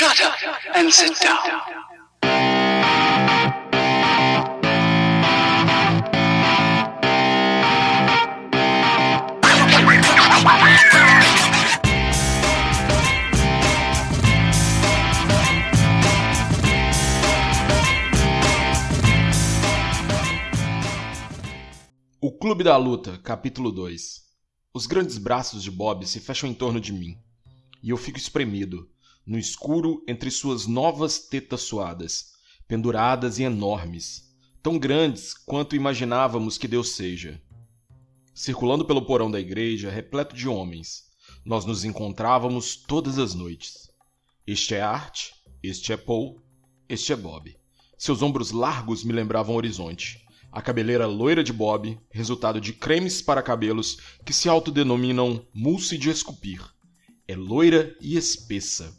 Shut up and sit down. O Clube da Luta, capítulo 2 Os grandes braços de Bob se fecham em torno de mim, e eu fico espremido, no escuro entre suas novas tetas suadas, penduradas e enormes, tão grandes quanto imaginávamos que Deus seja. Circulando pelo porão da igreja, repleto de homens, nós nos encontrávamos todas as noites. Este é Art, este é Paul, este é Bob. Seus ombros largos me lembravam o horizonte. A cabeleira loira de Bob, resultado de cremes para cabelos que se autodenominam mousse de esculpir. É loira e espessa.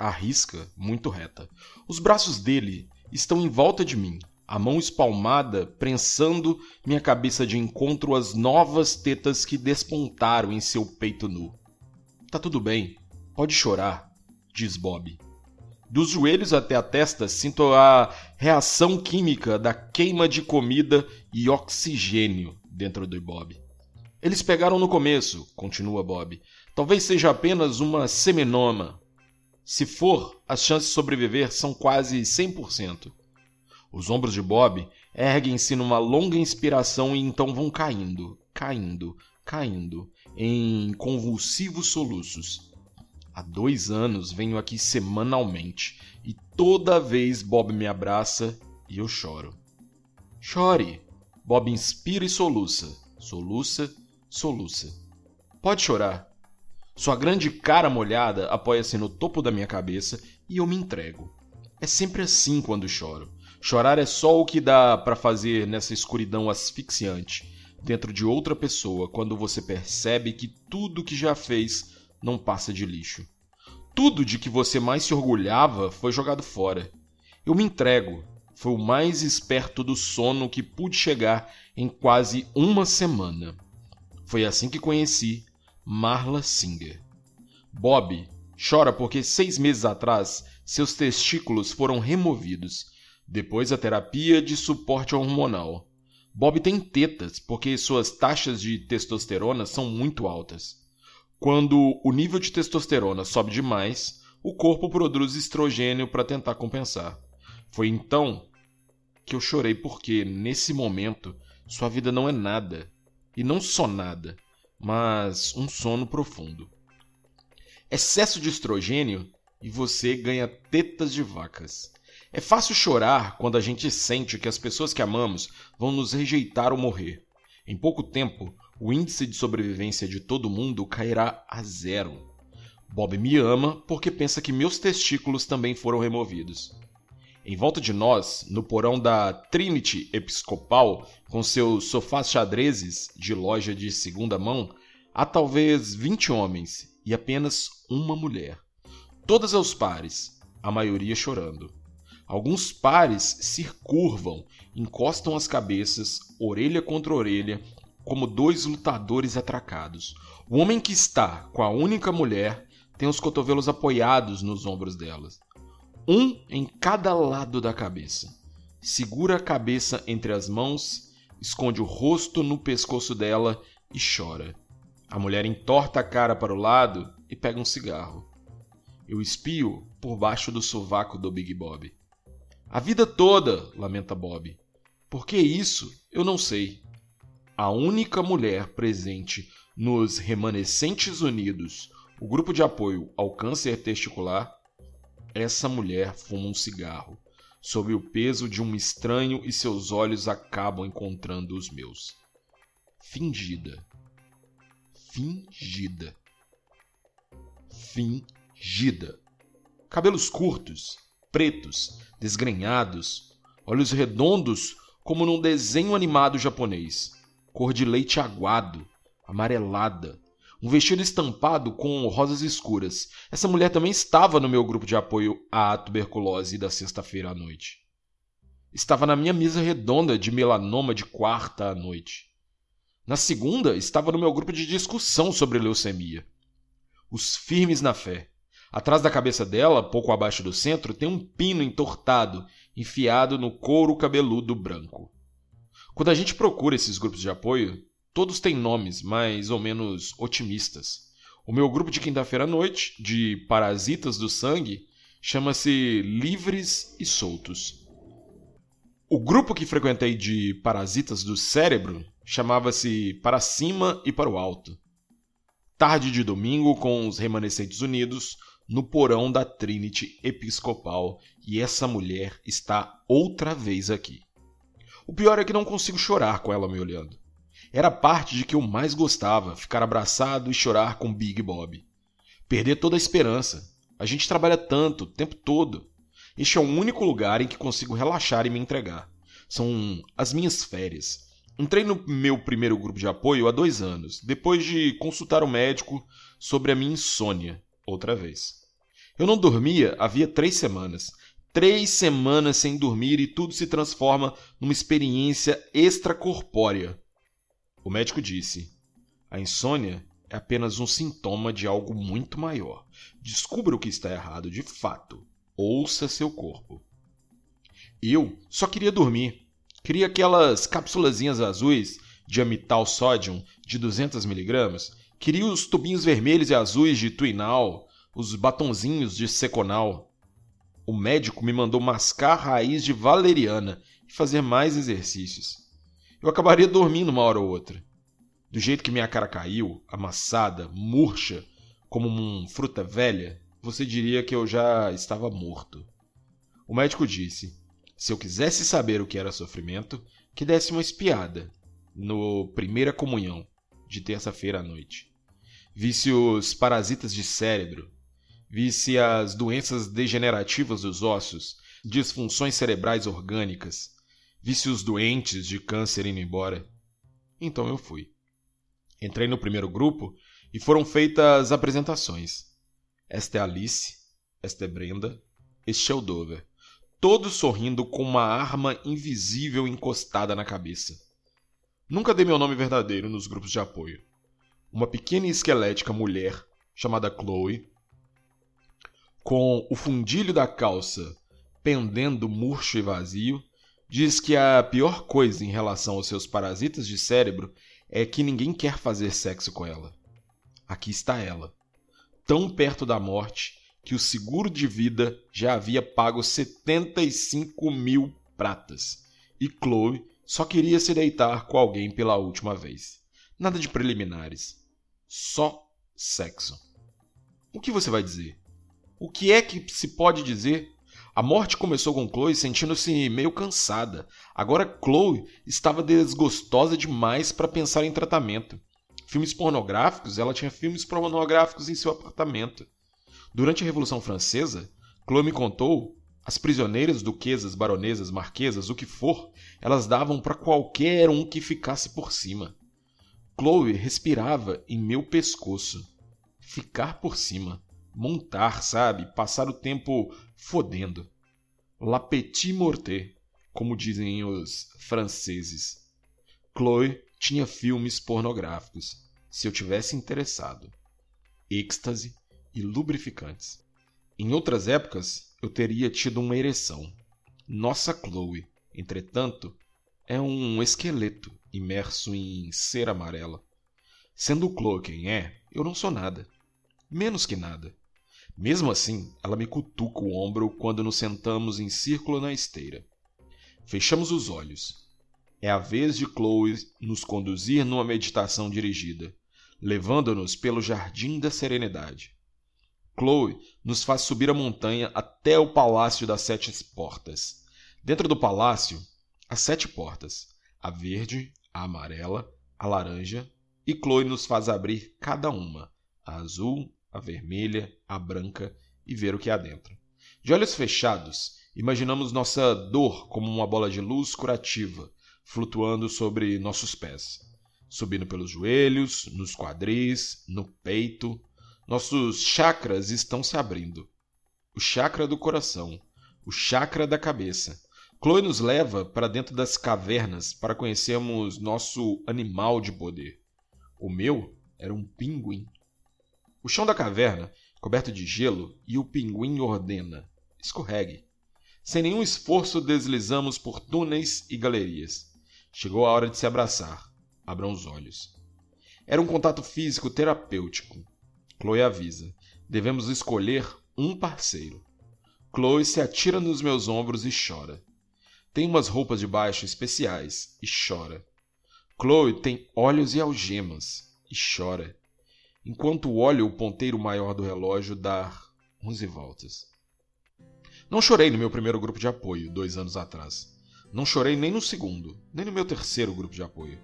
A risca muito reta. Os braços dele estão em volta de mim, a mão espalmada prensando minha cabeça de encontro às novas tetas que despontaram em seu peito nu. Tá tudo bem, pode chorar, diz Bob. Dos joelhos até a testa sinto a reação química da queima de comida e oxigênio dentro do Bob. Eles pegaram no começo, continua Bob. Talvez seja apenas uma seminoma. Se for, as chances de sobreviver são quase 100%. Os ombros de Bob erguem-se numa longa inspiração e então vão caindo, caindo, caindo, em convulsivos soluços. Há dois anos venho aqui semanalmente e toda vez Bob me abraça e eu choro. Chore! Bob inspira e soluça, soluça, soluça. Pode chorar. Sua grande cara molhada apoia-se no topo da minha cabeça e eu me entrego. É sempre assim quando choro. Chorar é só o que dá para fazer nessa escuridão asfixiante, dentro de outra pessoa, quando você percebe que tudo que já fez não passa de lixo. Tudo de que você mais se orgulhava foi jogado fora. Eu me entrego. Foi o mais esperto do sono que pude chegar em quase uma semana. Foi assim que conheci Marla Singer. Bob chora porque seis meses atrás seus testículos foram removidos, depois a terapia de suporte hormonal. Bob tem tetas porque suas taxas de testosterona são muito altas. Quando o nível de testosterona sobe demais, o corpo produz estrogênio para tentar compensar. Foi então que eu chorei porque, nesse momento, sua vida não é nada. E não só nada, mas um sono profundo. Excesso de estrogênio e você ganha tetas de vacas. É fácil chorar quando a gente sente que as pessoas que amamos vão nos rejeitar ou morrer. Em pouco tempo, o índice de sobrevivência de todo mundo cairá a zero. Bob me ama porque pensa que meus testículos também foram removidos. Em volta de nós, no porão da Trinity Episcopal, com seus sofás xadrezes de loja de segunda mão, há talvez 20 homens e apenas uma mulher. Todas aos pares, a maioria chorando. Alguns pares se curvam, encostam as cabeças, orelha contra orelha, como dois lutadores atracados. O homem que está com a única mulher tem os cotovelos apoiados nos ombros delas, um em cada lado da cabeça. Segura a cabeça entre as mãos, esconde o rosto no pescoço dela e chora. A mulher entorta a cara para o lado e pega um cigarro. Eu espio por baixo do sovaco do Big Bob. A vida toda, lamenta Bob. Por que isso? Eu não sei. A única mulher presente nos Remanescentes Unidos, o grupo de apoio ao câncer testicular, essa mulher fuma um cigarro, sob o peso de um estranho e seus olhos acabam encontrando os meus. Fingida. Fingida. Fingida. Cabelos curtos, pretos, desgrenhados, olhos redondos como num desenho animado japonês, cor de leite aguado, amarelada, um vestido estampado com rosas escuras. Essa mulher também estava no meu grupo de apoio à tuberculose da sexta-feira à noite. Estava na minha mesa redonda de melanoma de quarta à noite. Na segunda, estava no meu grupo de discussão sobre leucemia. Os firmes na fé, Atrás da cabeça dela, pouco abaixo do centro, tem um pino entortado, enfiado no couro cabeludo branco. Quando a gente procura esses grupos de apoio, todos têm nomes mais ou menos otimistas. O meu grupo de quinta-feira à noite, de parasitas do sangue, chama-se Livres e Soltos. O grupo que frequentei de parasitas do cérebro chamava-se Para Cima e para o Alto. Tarde de domingo, com os remanescentes unidos, no porão da Trinity Episcopal e essa mulher está outra vez aqui. O pior é que não consigo chorar com ela me olhando. Era a parte de que eu mais gostava, ficar abraçado e chorar com Big Bob. Perder toda a esperança. A gente trabalha tanto, o tempo todo. Este é o único lugar em que consigo relaxar e me entregar. São as minhas férias. Entrei no meu primeiro grupo de apoio há dois anos, depois de consultar o médico sobre a minha insônia, outra vez. Eu não dormia havia três semanas. Três semanas sem dormir e tudo se transforma numa experiência extracorpórea. O médico disse: a insônia é apenas um sintoma de algo muito maior. Descubra o que está errado de fato. Ouça seu corpo. Eu só queria dormir. Queria aquelas cápsulazinhas azuis de amital sódium de 200mg. Queria os tubinhos vermelhos e azuis de Twinal os batonzinhos de seconal. O médico me mandou mascar raiz de valeriana e fazer mais exercícios. Eu acabaria dormindo uma hora ou outra. Do jeito que minha cara caiu, amassada, murcha, como uma fruta velha, você diria que eu já estava morto. O médico disse: se eu quisesse saber o que era sofrimento, que desse uma espiada no Primeira Comunhão de terça-feira à noite. Visse os parasitas de cérebro, visse as doenças degenerativas dos ossos, disfunções cerebrais orgânicas, visse os doentes de câncer indo embora. Então eu fui. Entrei no primeiro grupo e foram feitas apresentações. Esta é Alice, esta é Brenda, este é o Dover. Todos sorrindo com uma arma invisível encostada na cabeça. Nunca dei meu nome verdadeiro nos grupos de apoio. Uma pequena e esquelética mulher chamada Chloe com o fundilho da calça pendendo murcho e vazio, diz que a pior coisa em relação aos seus parasitas de cérebro é que ninguém quer fazer sexo com ela. Aqui está ela, tão perto da morte que o seguro de vida já havia pago 75 mil pratas. E Chloe só queria se deitar com alguém pela última vez. Nada de preliminares. Só sexo. O que você vai dizer? O que é que se pode dizer? A morte começou com Chloe sentindo-se meio cansada. Agora Chloe estava desgostosa demais para pensar em tratamento. Filmes pornográficos? Ela tinha filmes pornográficos em seu apartamento. Durante a Revolução Francesa, Chloe me contou, as prisioneiras, duquesas, baronesas, marquesas, o que for, elas davam para qualquer um que ficasse por cima. Chloe respirava em meu pescoço. Ficar por cima montar, sabe? Passar o tempo fodendo. La petit morte, como dizem os franceses. Chloe tinha filmes pornográficos, se eu tivesse interessado. Êxtase e lubrificantes. Em outras épocas, eu teria tido uma ereção. Nossa Chloe, entretanto, é um esqueleto imerso em cera amarela. Sendo Chloe quem é, eu não sou nada. Menos que nada. Mesmo assim, ela me cutuca o ombro quando nos sentamos em círculo na esteira. Fechamos os olhos. É a vez de Chloe nos conduzir numa meditação dirigida, levando-nos pelo jardim da serenidade. Chloe nos faz subir a montanha até o Palácio das Sete Portas. Dentro do palácio, há sete portas: a verde, a amarela, a laranja, e Chloe nos faz abrir cada uma: a azul, a vermelha, a branca e ver o que há dentro. De olhos fechados, imaginamos nossa dor como uma bola de luz curativa flutuando sobre nossos pés, subindo pelos joelhos, nos quadris, no peito. Nossos chakras estão se abrindo. O chakra do coração, o chakra da cabeça. Chloe nos leva para dentro das cavernas para conhecermos nosso animal de poder. O meu era um pinguim. O chão da caverna coberto de gelo, e o pinguim ordena: escorregue. Sem nenhum esforço, deslizamos por túneis e galerias. Chegou a hora de se abraçar. Abram os olhos. Era um contato físico terapêutico. Chloe avisa: devemos escolher um parceiro. Chloe se atira nos meus ombros e chora. Tem umas roupas de baixo especiais e chora. Chloe tem olhos e algemas e chora, enquanto olha o ponteiro maior do relógio dar onze voltas. Não chorei no meu primeiro grupo de apoio, dois anos atrás. Não chorei nem no segundo, nem no meu terceiro grupo de apoio.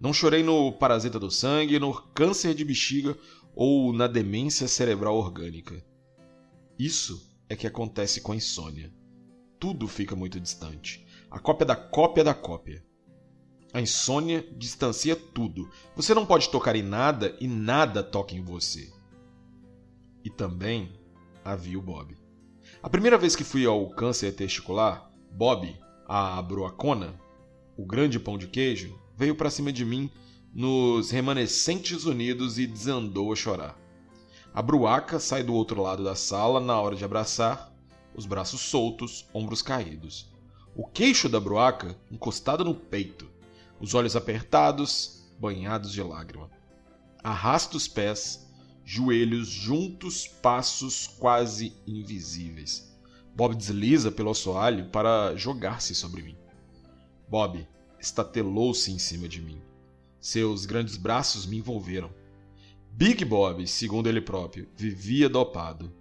Não chorei no parasita do sangue, no câncer de bexiga ou na demência cerebral orgânica. Isso é que acontece com a insônia. Tudo fica muito distante. A cópia da cópia da cópia. A insônia distancia tudo. Você não pode tocar em nada e nada toca em você. E também havia o Bob. A primeira vez que fui ao câncer testicular, Bob, a broacona, o grande pão de queijo, veio para cima de mim nos remanescentes unidos e desandou a chorar. A bruaca sai do outro lado da sala na hora de abraçar, os braços soltos, ombros caídos. O queixo da bruaca encostado no peito, os olhos apertados, banhados de lágrima. Arrasta os pés, joelhos juntos, passos quase invisíveis. Bob desliza pelo assoalho para jogar-se sobre mim. Bob estatelou-se em cima de mim. Seus grandes braços me envolveram. Big Bob, segundo ele próprio, vivia dopado.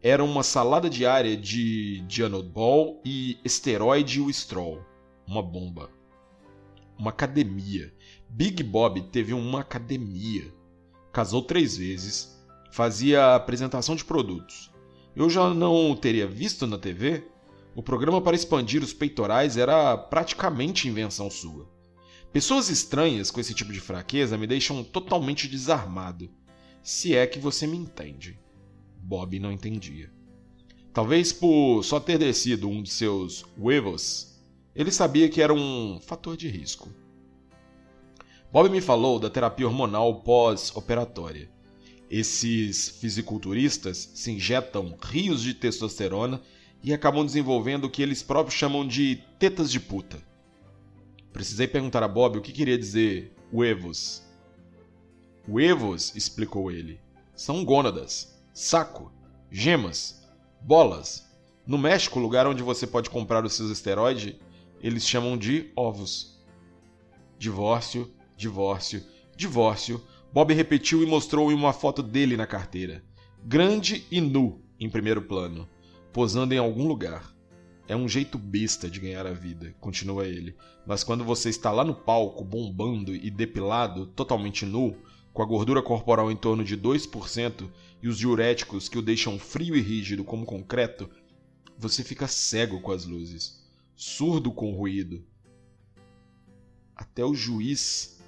Era uma salada diária de Dianodol e esteroide Wistrol, uma bomba. Uma academia. Big Bob teve uma academia. Casou três vezes, fazia apresentação de produtos. Eu já não teria visto na TV? O programa para expandir os peitorais era praticamente invenção sua. Pessoas estranhas com esse tipo de fraqueza me deixam totalmente desarmado. Se é que você me entende. Bob não entendia. Talvez por só ter descido um de seus huevos, ele sabia que era um fator de risco. Bob me falou da terapia hormonal pós-operatória. Esses fisiculturistas se injetam rios de testosterona e acabam desenvolvendo o que eles próprios chamam de tetas de puta. Precisei perguntar a Bob o que queria dizer huevos. Huevos, explicou ele, são gônadas, saco, gemas, bolas. No México, lugar onde você pode comprar os seus esteroides, eles chamam de ovos. Divórcio, divórcio, divórcio. Bob repetiu e mostrou uma foto dele na carteira. Grande e nu, em primeiro plano, posando em algum lugar. É um jeito besta de ganhar a vida, continua ele. Mas quando você está lá no palco, bombando e depilado, totalmente nu, com a gordura corporal em torno de 2% e os diuréticos que o deixam frio e rígido como concreto, você fica cego com as luzes, surdo com o ruído. Até o juiz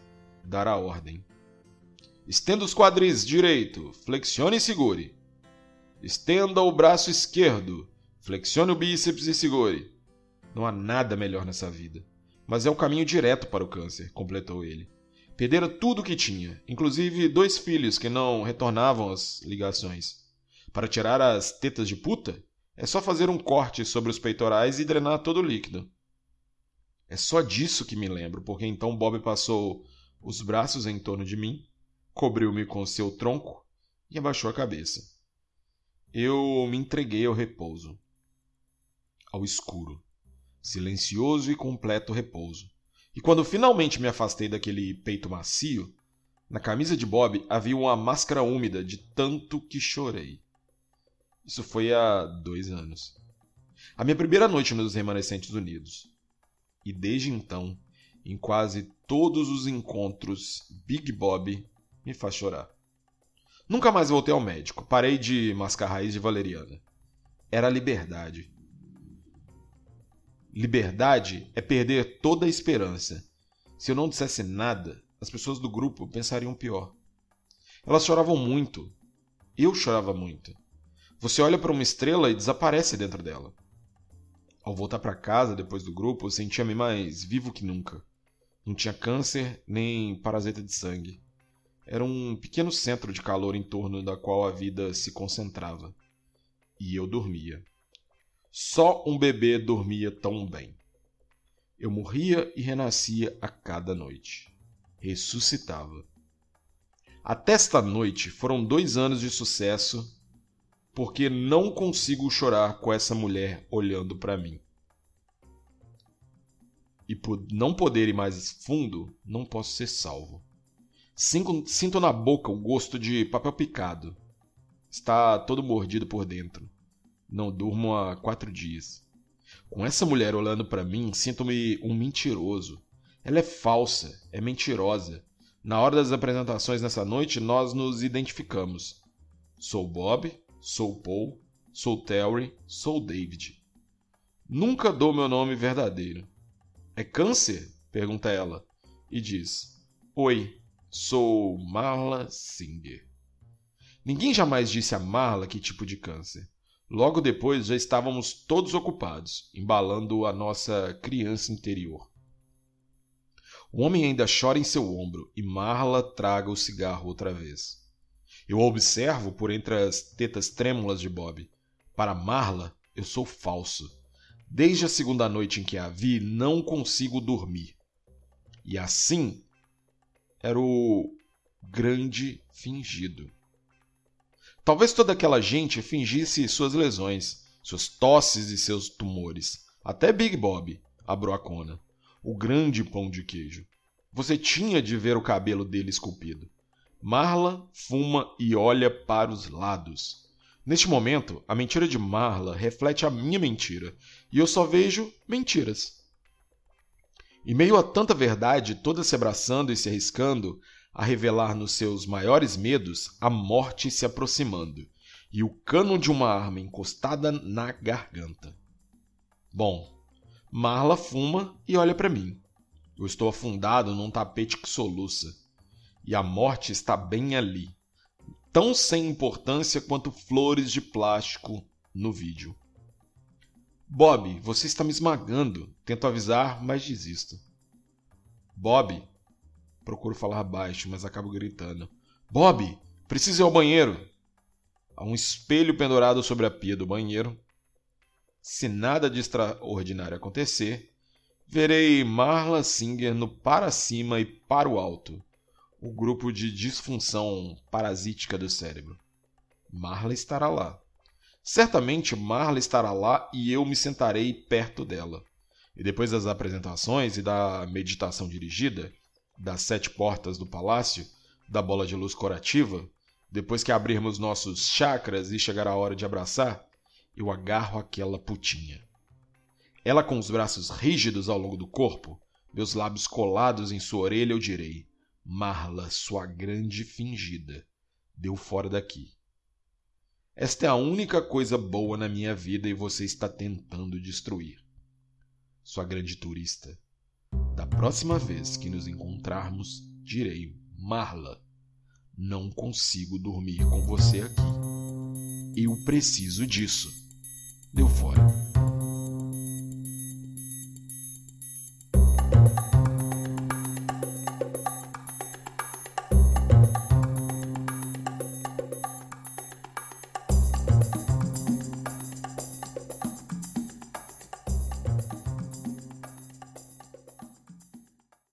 dar a ordem. Estenda os quadris direito, flexione e segure. Estenda o braço esquerdo, Flexione o bíceps e segure. Não há nada melhor nessa vida. Mas é o caminho direto para o câncer, completou ele. Perdera tudo o que tinha, inclusive dois filhos que não retornavam às ligações. Para tirar as tetas de puta, é só fazer um corte sobre os peitorais e drenar todo o líquido. É só disso que me lembro, porque então Bob passou os braços em torno de mim, cobriu-me com seu tronco e abaixou a cabeça. Eu me entreguei ao repouso ao escuro, silencioso e completo repouso. E quando finalmente me afastei daquele peito macio, na camisa de Bob havia uma máscara úmida de tanto que chorei. Isso foi há dois anos. A minha primeira noite nos Remanescentes Unidos. E desde então, em quase todos os encontros, Big Bob me faz chorar. Nunca mais voltei ao médico. Parei de mascar raiz de valeriana. Era a liberdade. Liberdade é perder toda a esperança. Se eu não dissesse nada, as pessoas do grupo pensariam pior. Elas choravam muito. Eu chorava muito. Você olha para uma estrela e desaparece dentro dela. Ao voltar para casa depois do grupo, eu sentia-me mais vivo que nunca. Não tinha câncer nem parasita de sangue. era um pequeno centro de calor em torno da qual a vida se concentrava. E eu dormia. Só um bebê dormia tão bem. Eu morria e renascia a cada noite. Ressuscitava. Até esta noite foram dois anos de sucesso, porque não consigo chorar com essa mulher olhando para mim. E por não poder ir mais fundo, não posso ser salvo. Sinto, sinto na boca o gosto de papel picado. Está todo mordido por dentro. Não durmo há quatro dias. Com essa mulher olhando para mim, sinto-me um mentiroso. Ela é falsa, é mentirosa. Na hora das apresentações nessa noite, nós nos identificamos. Sou Bob, sou Paul, sou Terry, sou David. Nunca dou meu nome verdadeiro. É câncer? pergunta ela e diz: Oi, sou Marla Singer. Ninguém jamais disse a Marla que tipo de câncer. Logo depois já estávamos todos ocupados, embalando a nossa criança interior. O homem ainda chora em seu ombro e Marla traga o cigarro outra vez. Eu observo por entre as tetas trêmulas de Bob. Para Marla, eu sou falso. Desde a segunda noite em que a vi, não consigo dormir. E assim era o grande fingido. Talvez toda aquela gente fingisse suas lesões, suas tosses e seus tumores. Até Big Bob, a broacona o grande pão de queijo. Você tinha de ver o cabelo dele esculpido. Marla fuma e olha para os lados. Neste momento, a mentira de Marla reflete a minha mentira, e eu só vejo mentiras. Em meio a tanta verdade, toda se abraçando e se arriscando a revelar nos seus maiores medos a morte se aproximando e o cano de uma arma encostada na garganta. Bom, Marla fuma e olha para mim. Eu estou afundado num tapete que soluça. E a morte está bem ali, tão sem importância quanto flores de plástico no vídeo. Bob, você está me esmagando. Tento avisar, mas desisto. Bob. Procuro falar baixo, mas acabo gritando. Bob, preciso ir ao banheiro. Há um espelho pendurado sobre a pia do banheiro se nada de extraordinário acontecer, verei Marla Singer no para cima e para o alto, o grupo de disfunção parasítica do cérebro. Marla estará lá. Certamente Marla estará lá e eu me sentarei perto dela. E depois das apresentações e da meditação dirigida, das sete portas do palácio, da bola de luz corativa, depois que abrirmos nossos chakras e chegar a hora de abraçar, eu agarro aquela putinha. Ela com os braços rígidos ao longo do corpo, meus lábios colados em sua orelha, eu direi: Marla, sua grande fingida, deu fora daqui. Esta é a única coisa boa na minha vida e você está tentando destruir. Sua grande turista. Da próxima vez que nos encontrarmos, direi: Marla, não consigo dormir com você aqui. Eu preciso disso. Deu fora.